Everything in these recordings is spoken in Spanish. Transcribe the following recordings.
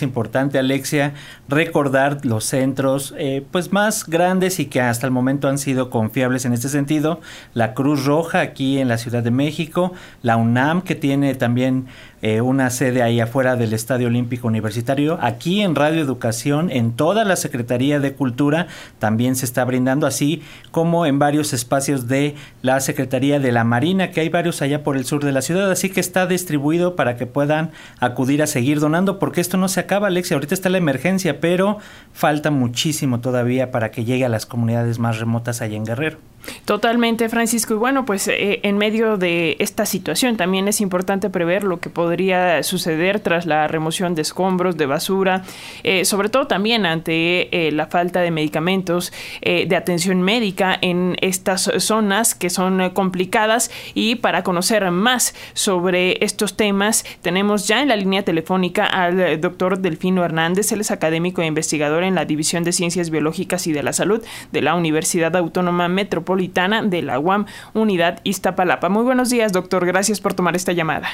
Es importante, Alexia, recordar los centros eh, pues más grandes y que hasta el momento han sido confiables en este sentido. La Cruz Roja aquí en la Ciudad de México, la UNAM que tiene también eh, una sede ahí afuera del Estadio Olímpico Universitario. Aquí en Radio Educación, en toda la Secretaría de Cultura, también se está brindando, así como en varios espacios de la Secretaría de la Marina, que hay varios allá por el sur de la ciudad. Así que está distribuido para que puedan acudir a seguir donando, porque esto no se acaba, Alexia. Ahorita está la emergencia, pero falta muchísimo todavía para que llegue a las comunidades más remotas allá en Guerrero. Totalmente, Francisco. Y bueno, pues eh, en medio de esta situación también es importante prever lo que podría suceder tras la remoción de escombros, de basura, eh, sobre todo también ante eh, la falta de medicamentos, de atención médica en estas zonas que son complicadas. Y para conocer más sobre estos temas, tenemos ya en la línea telefónica al doctor Delfino Hernández. Él es académico e investigador en la División de Ciencias Biológicas y de la Salud de la Universidad Autónoma Metropolitana de la UAM Unidad Iztapalapa. Muy buenos días, doctor. Gracias por tomar esta llamada.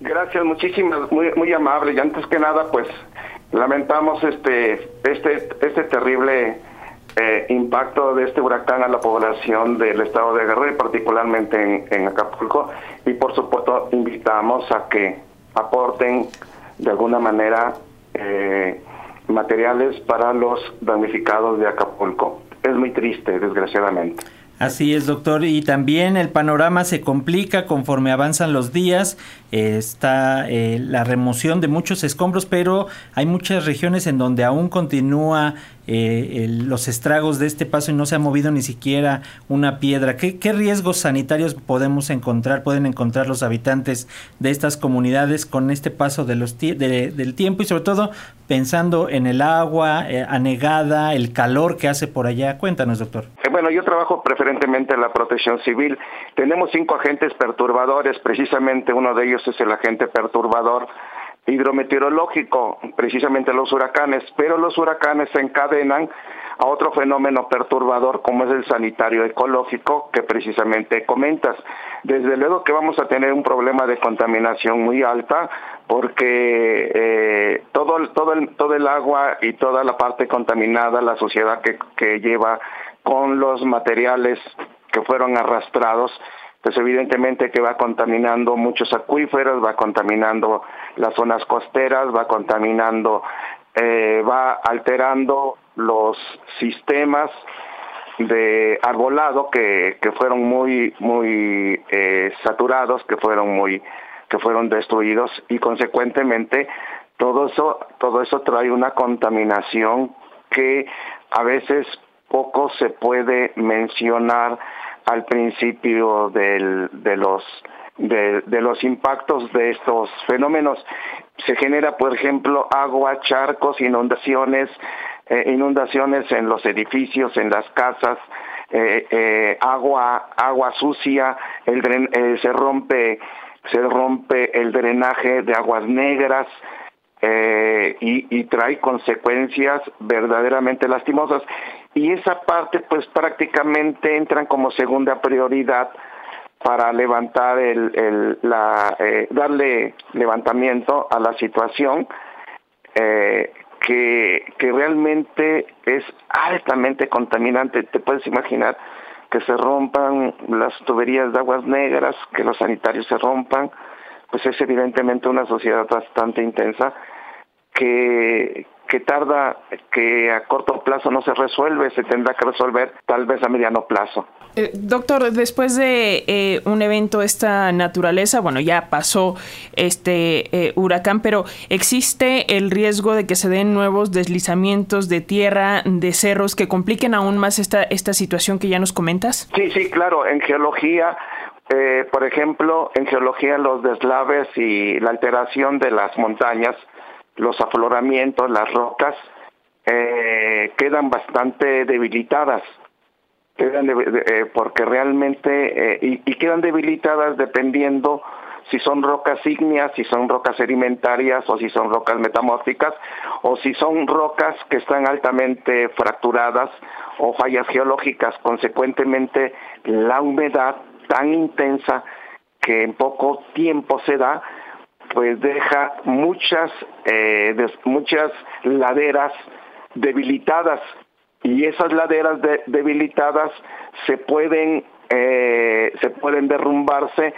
Gracias, muchísimas, muy, muy amable. Y antes que nada, pues lamentamos este, este, este terrible eh, impacto de este huracán a la población del estado de Guerrero particularmente en, Acapulco. Y por supuesto, invitamos a que aporten de alguna manera eh, materiales para los damnificados de Acapulco. Es muy triste, desgraciadamente. Así es, doctor. Y también el panorama se complica conforme avanzan los días. está eh, la remoción de muchos escombros, pero hay muchas regiones en donde aún continúa eh, los estragos de este paso y no se ha movido ni siquiera una piedra. ¿Qué, riesgos sanitarios podemos encontrar, pueden encontrar los habitantes de estas comunidades con este paso de los del tiempo y sobre todo pensando en el agua eh, anegada, el calor que hace por allá? Cuéntanos, doctor. Eh, bueno, yo trabajo preferentemente en la protección civil. Tenemos cinco agentes perturbadores, precisamente uno de ellos es el agente perturbador hidrometeorológico, precisamente los huracanes, pero los huracanes se encadenan a otro fenómeno perturbador como es el sanitario ecológico que precisamente comentas. Desde luego que vamos a tener un problema de contaminación muy alta porque eh, todo, todo, el, todo el agua y toda la parte contaminada, la sociedad que, que lleva con los materiales que fueron arrastrados, pues evidentemente que va contaminando muchos acuíferos, va contaminando las zonas costeras, va contaminando, eh, va alterando los sistemas de arbolado que, que fueron muy muy eh, saturados, que fueron muy que fueron destruidos y consecuentemente todo eso todo eso trae una contaminación que a veces poco se puede mencionar al principio de los de, los impactos de estos fenómenos. Se genera, por ejemplo, agua, charcos, inundaciones, eh, inundaciones en los edificios, en las casas, eh, eh, agua, agua sucia, el se rompe, se rompe el drenaje de aguas negras, y, trae consecuencias verdaderamente lastimosas y esa parte pues prácticamente entran como segunda prioridad para levantar el, la eh, darle levantamiento a la situación eh, que, que realmente es altamente contaminante. Te puedes imaginar que se rompan las tuberías de aguas negras que los sanitarios se rompan pues es evidentemente una sociedad bastante intensa que, que tarda, que a corto plazo no se resuelve, se tendrá que resolver tal vez a mediano plazo. Eh, doctor, después de eh, un evento de esta naturaleza, bueno, ya pasó este eh, huracán, pero ¿existe el riesgo de que se den nuevos deslizamientos de tierra, de cerros, que compliquen aún más esta, esta situación que ya nos comentas? Sí, sí, claro. En geología, por ejemplo, en geología los deslaves y la alteración de las montañas, los afloramientos, las rocas, eh, quedan bastante debilitadas, quedan eh, porque realmente, eh, y, quedan debilitadas dependiendo si son rocas ígneas, si son rocas sedimentarias o si son rocas metamórficas o si son rocas que están altamente fracturadas o fallas geológicas. Consecuentemente, la humedad tan intensa que en poco tiempo se da pues deja muchas, eh, muchas laderas debilitadas y esas laderas debilitadas se pueden, eh, se pueden derrumbarse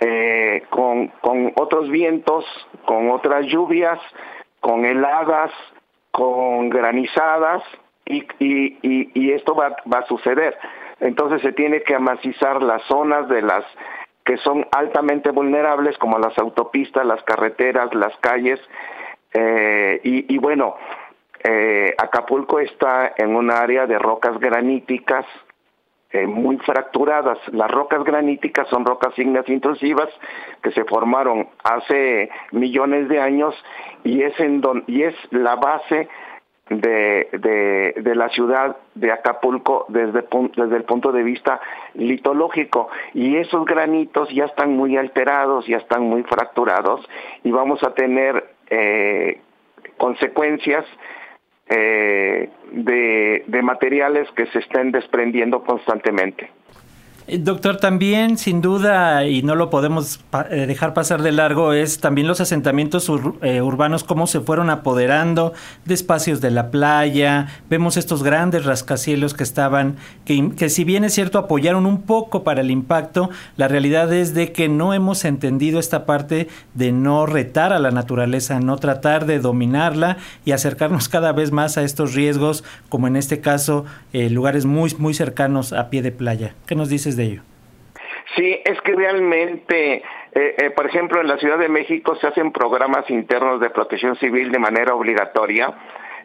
eh, con, con otros vientos, con otras lluvias, con heladas, con granizadas y, y, y, esto va, va a suceder. Entonces se tiene que amacizar las zonas de las que son altamente vulnerables como las autopistas, las carreteras, las calles eh, y, bueno, eh, Acapulco está en un área de rocas graníticas eh, muy fracturadas. Las rocas graníticas son rocas ígneas intrusivas que se formaron hace millones de años y es, en don, y es la base de, de, la ciudad de Acapulco desde, desde el punto de vista litológico. Y esos granitos ya están muy alterados, ya están muy fracturados y vamos a tener eh, consecuencias eh, de, de materiales que se estén desprendiendo constantemente. Eh, doctor, también sin duda, y no lo podemos eh, dejar pasar de largo, es también los asentamientos eh, urbanos, cómo se fueron apoderando de espacios de la playa. Vemos estos grandes rascacielos que estaban, que, que si bien es cierto, apoyaron un poco para el impacto, la realidad es de que no hemos entendido esta parte de no retar a la naturaleza, no tratar de dominarla y acercarnos cada vez más a estos riesgos, como en este caso, lugares muy, muy cercanos a pie de playa. ¿Qué nos dices Sí, es que realmente, eh, eh, por ejemplo, en la Ciudad de México se hacen programas internos de protección civil de manera obligatoria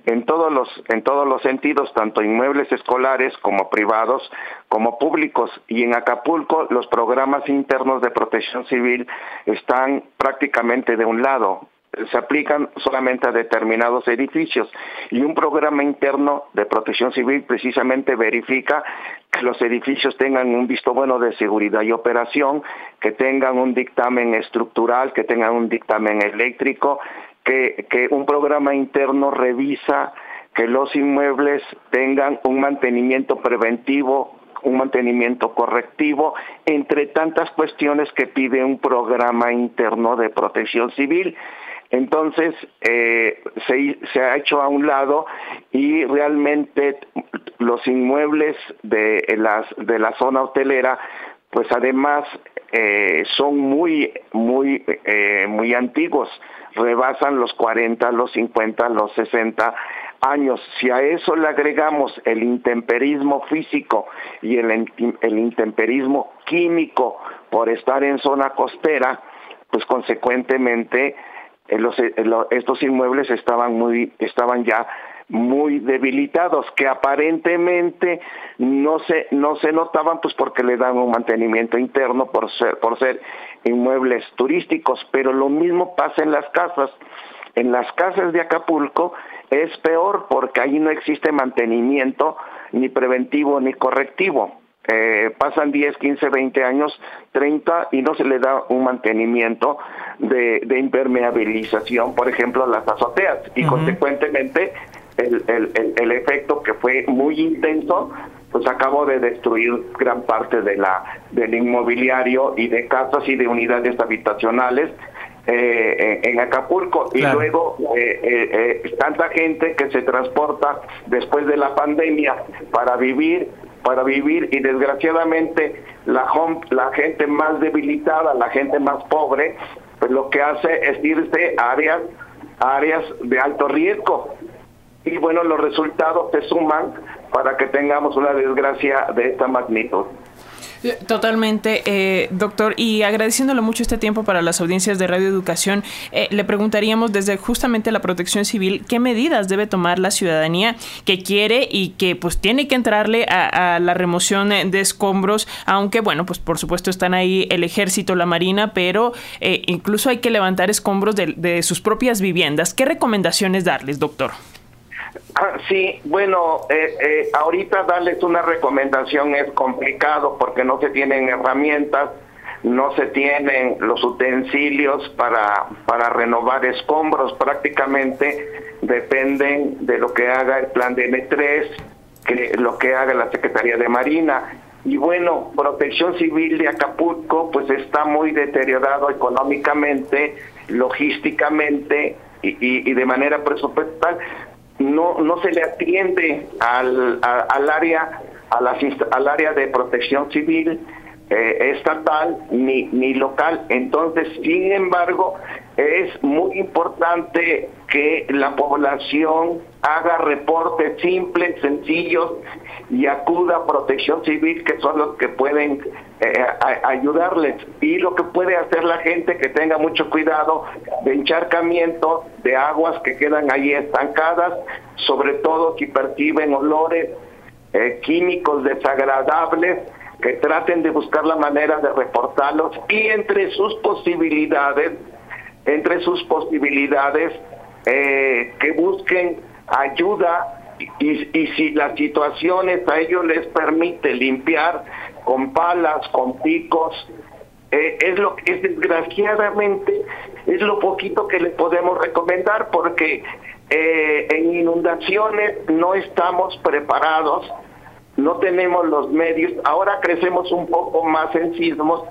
en todos los en todos los sentidos, tanto inmuebles escolares como privados, como públicos. Y en Acapulco los programas internos de protección civil están prácticamente de un lado se aplican solamente a determinados edificios y un programa interno de protección civil precisamente verifica que los edificios tengan un visto bueno de seguridad y operación, que tengan un dictamen estructural, que tengan un dictamen eléctrico, que, que un programa interno revisa que los inmuebles tengan un mantenimiento preventivo un mantenimiento correctivo, entre tantas cuestiones que pide un programa interno de protección civil. Entonces, eh, se, ha hecho a un lado y realmente los inmuebles de, de la zona hotelera, pues además eh, son muy, muy, eh, muy antiguos, rebasan los 40, los 50, los 60 años. Si a eso le agregamos el intemperismo físico y el intemperismo químico por estar en zona costera, pues consecuentemente estos inmuebles estaban muy estaban ya muy debilitados que aparentemente no se no se notaban pues porque le dan un mantenimiento interno por ser por ser inmuebles turísticos pero lo mismo pasa en las casas. En las casas de Acapulco es peor porque ahí no existe mantenimiento ni preventivo ni correctivo eh, pasan 10, 15, 20 años, 30 y no se le da un mantenimiento de, impermeabilización, por ejemplo, a las azoteas. Y consecuentemente el, el, el, efecto que fue muy intenso pues acabó de destruir gran parte de la del inmobiliario y de casas y de unidades habitacionales eh, en, Acapulco. Y luego eh, eh, tanta gente que se transporta después de la pandemia para vivir para vivir y desgraciadamente la, la gente más debilitada, la gente más pobre, pues lo que hace es irse a áreas, áreas de alto riesgo. Y bueno, los resultados se suman para que tengamos una desgracia de esta magnitud. Totalmente, eh, doctor. Y agradeciéndole mucho este tiempo para las audiencias de Radio Educación, eh, le preguntaríamos desde justamente la protección civil, ¿qué medidas debe tomar la ciudadanía que quiere y que pues tiene que entrarle a, la remoción de escombros? Aunque bueno, pues por supuesto están ahí el ejército, la marina, pero eh, incluso hay que levantar escombros de, de sus propias viviendas. ¿Qué recomendaciones darles, doctor? Ah, sí, bueno, eh, eh, ahorita darles una recomendación es complicado porque no se tienen herramientas, no se tienen los utensilios para, para renovar escombros, prácticamente dependen de lo que haga el plan de M3, que lo que haga la Secretaría de Marina. Y bueno, Protección Civil de Acapulco pues está muy deteriorado económicamente logísticamente y, de manera presupuestal no, no se le atiende al, al área a las, al área de protección civil eh, estatal ni, ni local. Entonces, sin embargo, es muy importante que la población haga reportes simples, sencillos y acuda a protección civil, que son los que pueden eh, ayudarles. Y lo que puede hacer la gente que tenga mucho cuidado de encharcamiento de aguas que quedan ahí estancadas, sobre todo si perciben olores eh, químicos desagradables, que traten de buscar la manera de reportarlos y entre sus posibilidades, entre sus posibilidades, eh, que busquen ayuda y, si las situaciones a ellos les permite limpiar con palas, con picos, eh, es lo que es desgraciadamente es lo poquito que les podemos recomendar porque eh, en inundaciones no estamos preparados, no tenemos los medios. Ahora crecemos un poco más en sismos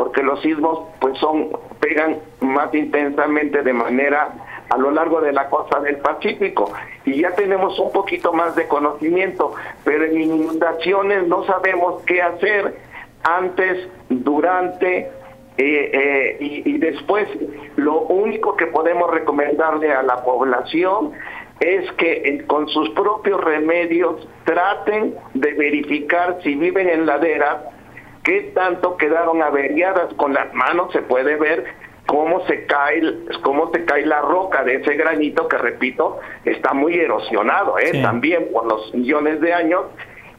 porque los sismos pues son pegan más intensamente de manera a lo largo de la costa del Pacífico y ya tenemos un poquito más de conocimiento, pero en inundaciones no sabemos qué hacer antes, durante eh, eh, y, y después. Lo único que podemos recomendarle a la población es que con sus propios remedios traten de verificar si viven en laderas, qué tanto quedaron averiadas. Con las manos, se puede ver cómo se cae cómo se cae la roca de ese granito que repito está muy erosionado ¿eh? también por los millones de años.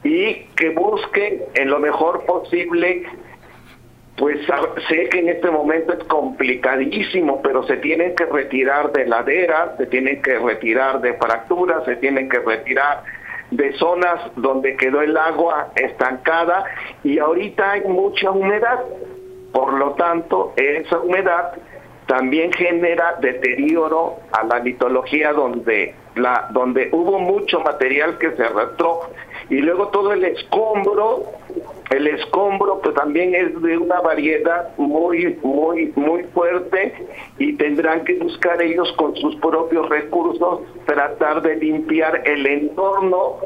Y que busquen en lo mejor posible pues sé que en este momento es complicadísimo, pero se tienen que retirar de laderas, se tienen que retirar de fracturas, se tienen que retirar de zonas donde quedó el agua estancada y ahorita hay mucha humedad. Por lo tanto, esa humedad también genera deterioro a la litología donde la donde hubo mucho material que se arrastró y luego todo el escombro el escombro pues también es de una variedad muy muy muy fuerte y tendrán que buscar ellos con sus propios recursos tratar de limpiar el entorno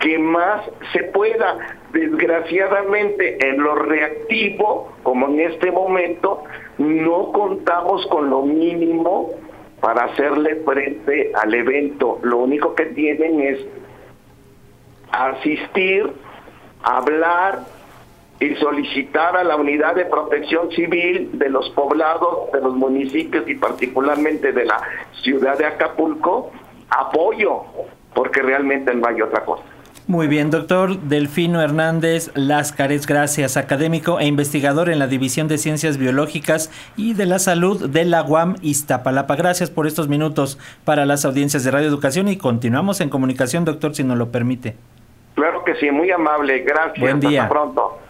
que más se pueda. Desgraciadamente en lo reactivo, como en este momento, no contamos con lo mínimo para hacerle frente al evento. Lo único que tienen es asistir, hablar y solicitar a la unidad de protección civil de los poblados, de los municipios y particularmente de la ciudad de Acapulco apoyo, porque realmente no hay otra cosa. Muy bien, doctor Delfino Hernández Láscares, gracias, académico e investigador en la División de Ciencias Biológicas y de la Salud de la UAM Iztapalapa. Gracias por estos minutos para las audiencias de Radio Educación y continuamos en comunicación, doctor, si nos lo permite. Que sí, muy amable, gracias. Buen día. Hasta pronto.